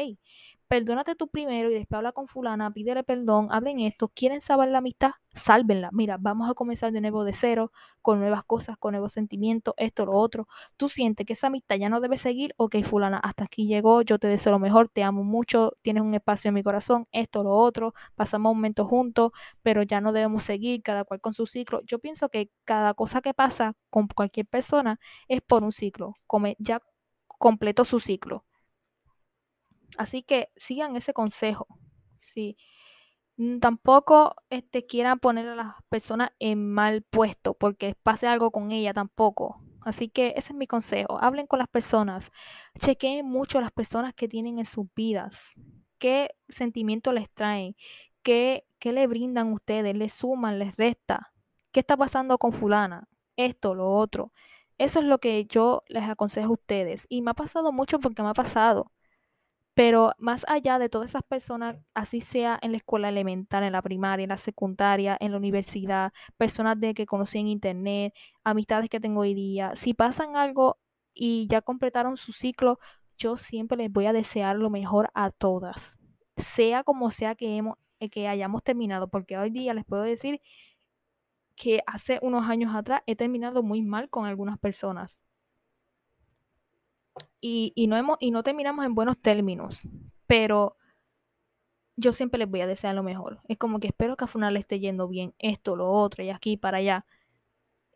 perdónate tú primero y después habla con fulana, pídele perdón, hablen esto, quieren saber la amistad, sálvenla. Mira, vamos a comenzar de nuevo de cero, con nuevas cosas, con nuevos sentimientos, esto, lo otro. Tú sientes que esa amistad ya no debe seguir, ok, fulana, hasta aquí llegó, yo te deseo lo mejor, te amo mucho, tienes un espacio en mi corazón, esto, lo otro, pasamos momentos juntos, pero ya no debemos seguir, cada cual con su ciclo. Yo pienso que cada cosa que pasa con cualquier persona es por un ciclo, ya completó su ciclo Así que sigan ese consejo. Sí. Mm, tampoco este, quieran poner a las personas en mal puesto porque pase algo con ella tampoco. Así que ese es mi consejo. Hablen con las personas. Chequeen mucho las personas que tienen en sus vidas. ¿Qué sentimientos les traen? ¿Qué, ¿Qué le brindan ustedes? ¿Les suman? ¿Les resta? ¿Qué está pasando con fulana? Esto, lo otro. Eso es lo que yo les aconsejo a ustedes. Y me ha pasado mucho porque me ha pasado. Pero más allá de todas esas personas, así sea en la escuela elemental, en la primaria, en la secundaria, en la universidad, personas de que conocí en internet, amistades que tengo hoy día, si pasan algo y ya completaron su ciclo, yo siempre les voy a desear lo mejor a todas, sea como sea que, hemos, eh, que hayamos terminado, porque hoy día les puedo decir que hace unos años atrás he terminado muy mal con algunas personas y, no hemos, y no terminamos en buenos términos, pero yo siempre les voy a desear lo mejor. Es como que espero que a Funal le esté yendo bien esto, lo otro, y aquí para allá.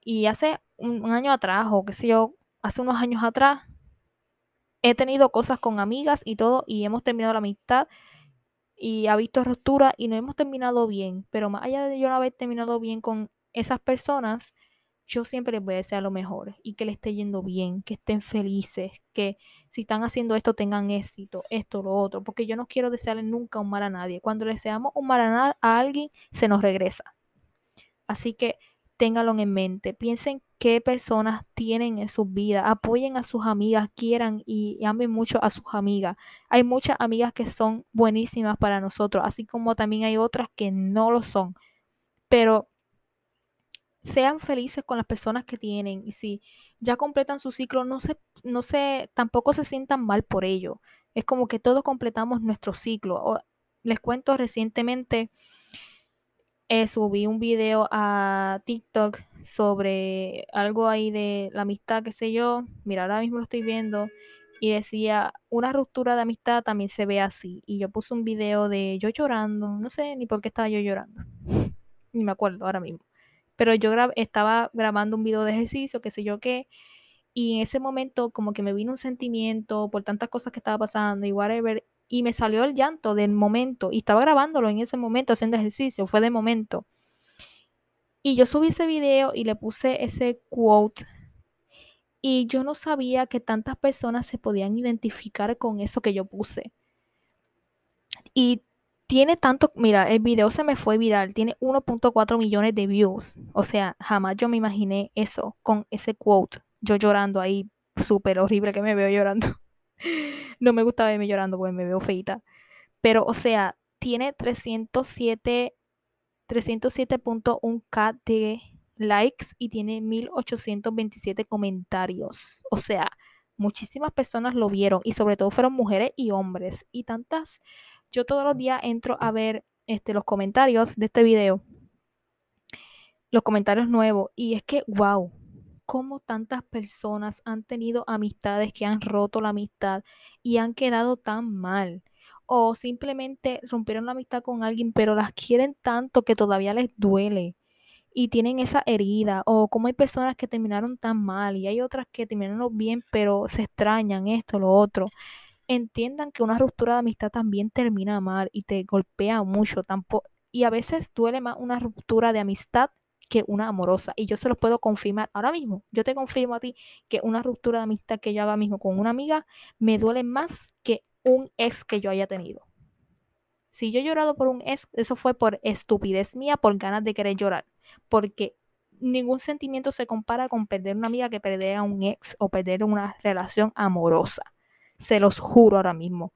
Y hace un, año atrás, o qué sé yo, hace unos años atrás, he tenido cosas con amigas y todo, y hemos terminado la amistad, y ha visto ruptura, y no hemos terminado bien. Pero más allá de yo no haber terminado bien con esas personas, yo siempre les voy a desear lo mejor y que les esté yendo bien, que estén felices, que si están haciendo esto tengan éxito, esto, lo otro, porque yo no quiero desearle nunca un mal a nadie. Cuando deseamos un mal a, alguien, se nos regresa. Así que ténganlo en mente, piensen qué personas tienen en su vida, apoyen a sus amigas, quieran y amen mucho a sus amigas. Hay muchas amigas que son buenísimas para nosotros, así como también hay otras que no lo son. Pero sean felices con las personas que tienen y si ya completan su ciclo, no se, no se, tampoco se sientan mal por ello. Es como que todos completamos nuestro ciclo. les cuento recientemente, eh, subí un video a TikTok sobre algo ahí de la amistad, qué sé yo. Mira, ahora mismo lo estoy viendo. Y decía, una ruptura de amistad también se ve así. Y yo puse un video de yo llorando. No sé ni por qué estaba yo llorando. ni me acuerdo ahora mismo pero yo estaba grabando un video de ejercicio, qué sé yo qué, y en ese momento como que me vino un sentimiento por tantas cosas que estaba pasando y whatever, y me salió el llanto del momento, y estaba grabándolo en ese momento haciendo ejercicio, fue de momento. Y yo subí ese video y le puse ese quote y yo no sabía que tantas personas se podían identificar con eso que yo puse. Y tiene tanto, mira, el video se me fue viral, tiene 1.4 millones de views. O sea, jamás yo me imaginé eso con ese quote, yo llorando ahí súper horrible que me veo llorando. no me gusta verme llorando porque me veo feita. Pero, o sea, tiene 307 307.1k de likes y tiene 1827 comentarios. O sea, muchísimas personas lo vieron y sobre todo fueron mujeres y hombres. Y tantas, yo todos los días entro a ver este, los comentarios de este video. Los comentarios nuevos. Y es que, wow, cómo tantas personas han tenido amistades que han roto la amistad y han quedado tan mal. O simplemente rompieron la amistad con alguien, pero las quieren tanto que todavía les duele y tienen esa herida. O como hay personas que terminaron tan mal y hay otras que terminaron bien, pero se extrañan esto, lo otro. Entiendan que una ruptura de amistad también termina mal y te golpea mucho. Tampoco, y a veces duele más una ruptura de amistad que una amorosa. Y yo se los puedo confirmar ahora mismo. Yo te confirmo a ti que una ruptura de amistad que yo haga mismo con una amiga me duele más que un ex que yo haya tenido. Si yo he llorado por un ex, eso fue por estupidez mía, por ganas de querer llorar. Porque ningún sentimiento se compara con perder una amiga que perder a un ex o perder una relación amorosa. Se los juro ahora mismo.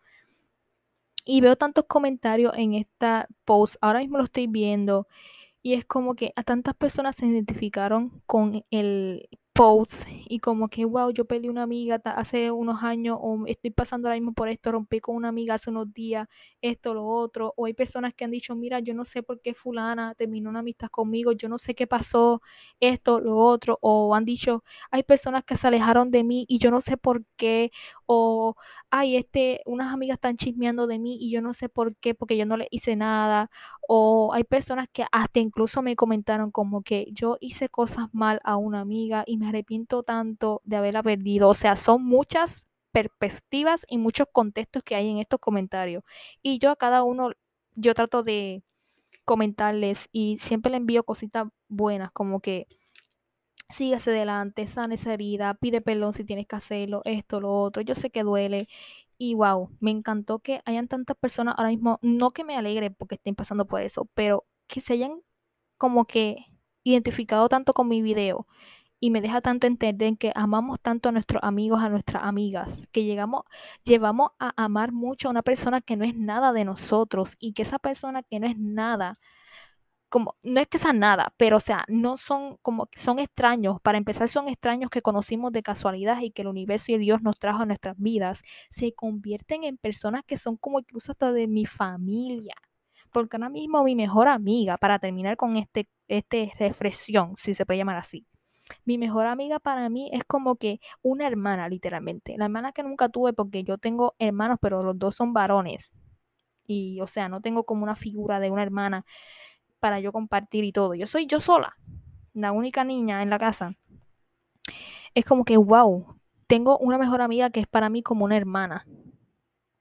Y veo tantos comentarios en esta post. Ahora mismo lo estoy viendo. Y es como que a tantas personas se identificaron con el post y como que, wow, yo perdí una amiga hace unos años o estoy pasando ahora mismo por esto, rompí con una amiga hace unos días, esto, lo otro. O hay personas que han dicho, mira, yo no sé por qué fulana terminó una amistad conmigo, yo no sé qué pasó, esto, lo otro. O han dicho, hay personas que se alejaron de mí y yo no sé por qué. O, ay, este, unas amigas están chismeando de mí y yo no sé por qué, porque yo no le hice nada. O hay personas que hasta incluso me comentaron como que yo hice cosas mal a una amiga y me arrepiento tanto de haberla perdido. O sea, son muchas perspectivas y muchos contextos que hay en estos comentarios. Y yo a cada uno, yo trato de comentarles y siempre le envío cositas buenas, como que sígase adelante, sana esa herida, pide perdón si tienes que hacerlo, esto, lo otro. Yo sé que duele. Y wow, me encantó que hayan tantas personas ahora mismo, no que me alegre porque estén pasando por eso, pero que se hayan como que identificado tanto con mi video y me deja tanto entender que amamos tanto a nuestros amigos, a nuestras amigas, que llegamos, llevamos a amar mucho a una persona que no es nada de nosotros y que esa persona que no es nada, como, no es que sea nada, pero o sea, no son como, son extraños, para empezar son extraños que conocimos de casualidad y que el universo y Dios nos trajo a nuestras vidas, se convierten en personas que son como incluso hasta de mi familia. Porque ahora mismo mi mejor amiga, para terminar con este, este reflexión, si se puede llamar así, mi mejor amiga para mí es como que una hermana, literalmente. La hermana que nunca tuve porque yo tengo hermanos, pero los dos son varones. Y, o sea, no tengo como una figura de una hermana para yo compartir y todo. Yo soy yo sola, la única niña en la casa. Es como que, wow, tengo una mejor amiga que es para mí como una hermana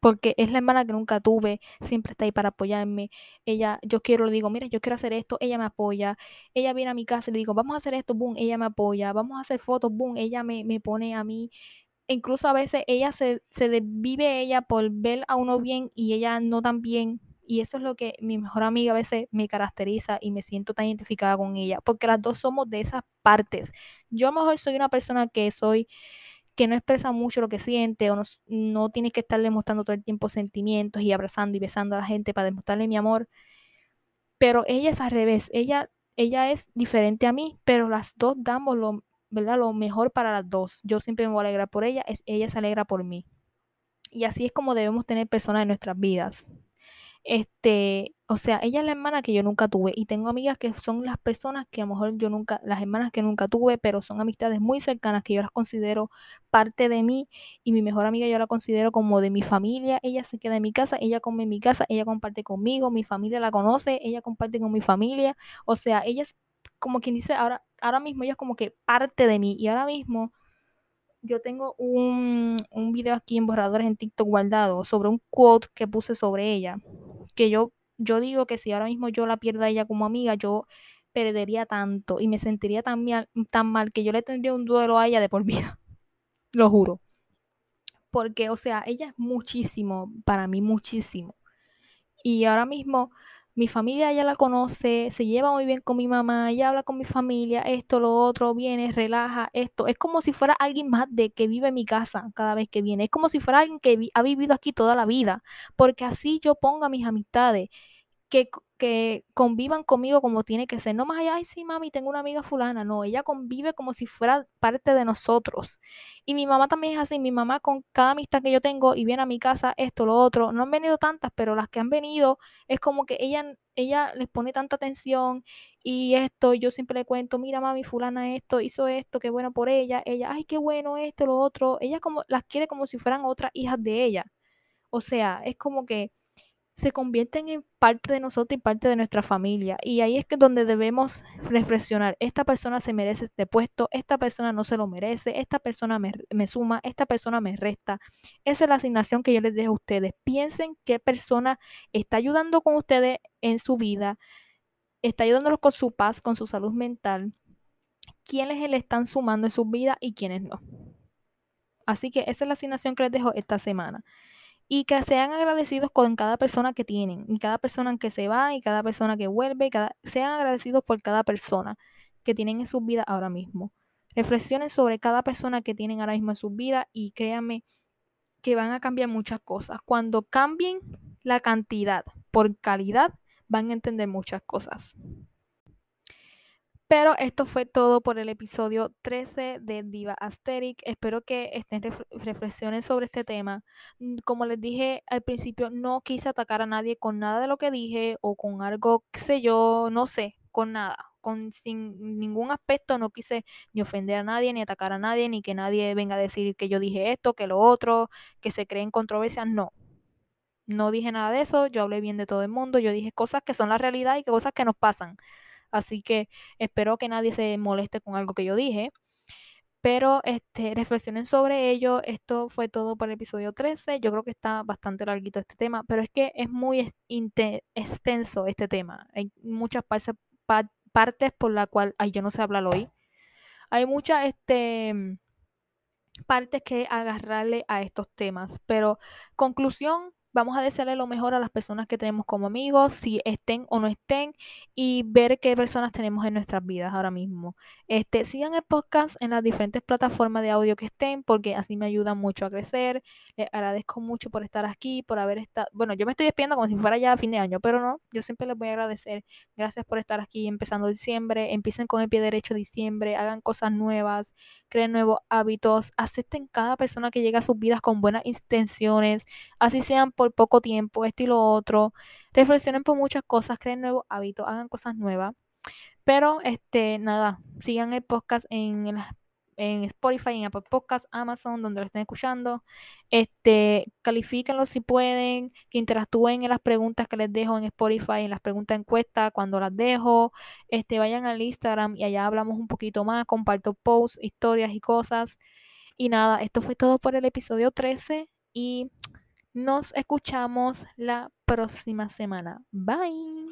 porque es la hermana que nunca tuve, siempre está ahí para apoyarme. Ella, yo quiero, le digo, mira, yo quiero hacer esto, ella me apoya. Ella viene a mi casa y le digo, vamos a hacer esto, boom, ella me apoya. Vamos a hacer fotos, boom, ella me, me pone a mí. Incluso a veces ella se, se desvive ella por ver a uno bien y ella no tan bien. Y eso es lo que mi mejor amiga a veces me caracteriza y me siento tan identificada con ella, porque las dos somos de esas partes. Yo a lo mejor soy una persona que soy que no expresa mucho lo que siente o no, no tienes que estarle mostrando todo el tiempo sentimientos y abrazando y besando a la gente para demostrarle mi amor. Pero ella es al revés, ella, ella es diferente a mí, pero las dos damos lo, ¿verdad? lo mejor para las dos. Yo siempre me voy a alegrar por ella, es, ella se alegra por mí. Y así es como debemos tener personas en nuestras vidas. Este, o sea, ella es la hermana que yo nunca tuve y tengo amigas que son las personas que a lo mejor yo nunca, las hermanas que nunca tuve, pero son amistades muy cercanas que yo las considero parte de mí y mi mejor amiga yo la considero como de mi familia, ella se queda en mi casa, ella come en mi casa, ella comparte conmigo, mi familia la conoce, ella comparte con mi familia, o sea, ella es como quien dice, ahora, ahora mismo ella es como que parte de mí y ahora mismo yo tengo un, un video aquí en borradores en TikTok guardado sobre un quote que puse sobre ella que yo, yo digo que si ahora mismo yo la pierdo a ella como amiga, yo perdería tanto y me sentiría tan mal, tan mal que yo le tendría un duelo a ella de por vida. Lo juro. Porque, o sea, ella es muchísimo, para mí muchísimo. Y ahora mismo mi familia ya la conoce, se lleva muy bien con mi mamá, ella habla con mi familia, esto, lo otro, viene, relaja, esto. Es como si fuera alguien más de que vive en mi casa cada vez que viene. Es como si fuera alguien que ha vivido aquí toda la vida, porque así yo pongo a mis amistades que, que convivan conmigo como tiene que ser. No más allá, ay, sí, mami, tengo una amiga fulana. No, ella convive como si fuera parte de nosotros. Y mi mamá también es así. Mi mamá con cada amistad que yo tengo y viene a mi casa, esto, lo otro. No han venido tantas, pero las que han venido es como que ella, ella les pone tanta atención y esto, yo siempre le cuento, mira, mami, fulana esto, hizo esto, qué bueno por ella. Ella, ay, qué bueno esto, lo otro. Ella como las quiere como si fueran otras hijas de ella. O sea, es como que se convierten en parte de nosotros y parte de nuestra familia. Y ahí es que donde debemos reflexionar. Esta persona se merece este puesto, esta persona no se lo merece, esta persona me, suma, esta persona me resta. Esa es la asignación que yo les dejo a ustedes. Piensen qué persona está ayudando con ustedes en su vida, está ayudándolos con su paz, con su salud mental, quiénes le están sumando en su vida y quiénes no. Así que esa es la asignación que les dejo esta semana y que sean agradecidos con cada persona que tienen, y cada persona que se va, y cada persona que vuelve, cada, sean agradecidos por cada persona que tienen en su vida ahora mismo. Reflexionen sobre cada persona que tienen ahora mismo en su vida y créanme que van a cambiar muchas cosas. Cuando cambien la cantidad por calidad, van a entender muchas cosas. Pero esto fue todo por el episodio 13 de Diva Asterix. Espero que estén reflexionen sobre este tema. Mm, como les dije al principio, no quise atacar a nadie con nada de lo que dije o con algo, qué sé yo, no sé, con nada. Con, sin ningún aspecto no quise ni ofender a nadie, ni atacar a nadie, ni que nadie venga a decir que yo dije esto, que lo otro, que se creen controversias. No, no dije nada de eso, yo hablé bien de todo el mundo, yo dije cosas que son la realidad y cosas que nos pasan. Así que espero que nadie se moleste con algo que yo dije. Pero este, reflexionen sobre ello. Esto fue todo por el episodio 13. Yo creo que está bastante larguito este tema, pero es que es muy extenso este tema. Hay muchas partes, partes por la cual ay, yo no sé hablar hoy. Hay muchas este, partes que agarrarle a estos temas. Pero conclusión, vamos a desearle lo mejor a las personas que tenemos como amigos, si estén o no estén, y ver qué personas tenemos en nuestras vidas ahora mismo. Este, sigan el podcast en las diferentes plataformas de audio que estén, porque así me ayudan mucho a crecer. Les agradezco mucho por estar aquí, por haber estado. Bueno, yo me estoy despidiendo como si fuera ya fin de año, pero no, yo siempre les voy a agradecer. Gracias por estar aquí empezando diciembre. Empiecen con el pie derecho diciembre, hagan cosas nuevas, creen nuevos hábitos, acepten cada persona que llega a sus vidas con buenas intenciones, así sean por poco tiempo, esto y lo otro. Reflexionen por muchas cosas, creen nuevos hábitos, hagan cosas nuevas. Pero, este, nada, sigan el podcast en, en Spotify, en Apple Podcasts, Amazon, donde lo estén escuchando. Este, califíquenlo si pueden, que interactúen en las preguntas que les dejo en Spotify, en las preguntas encuestas, cuando las dejo. Este, vayan al Instagram y allá hablamos un poquito más, comparto posts, historias y cosas. Y nada, esto fue todo por el episodio 13 y nos escuchamos la próxima semana. Bye.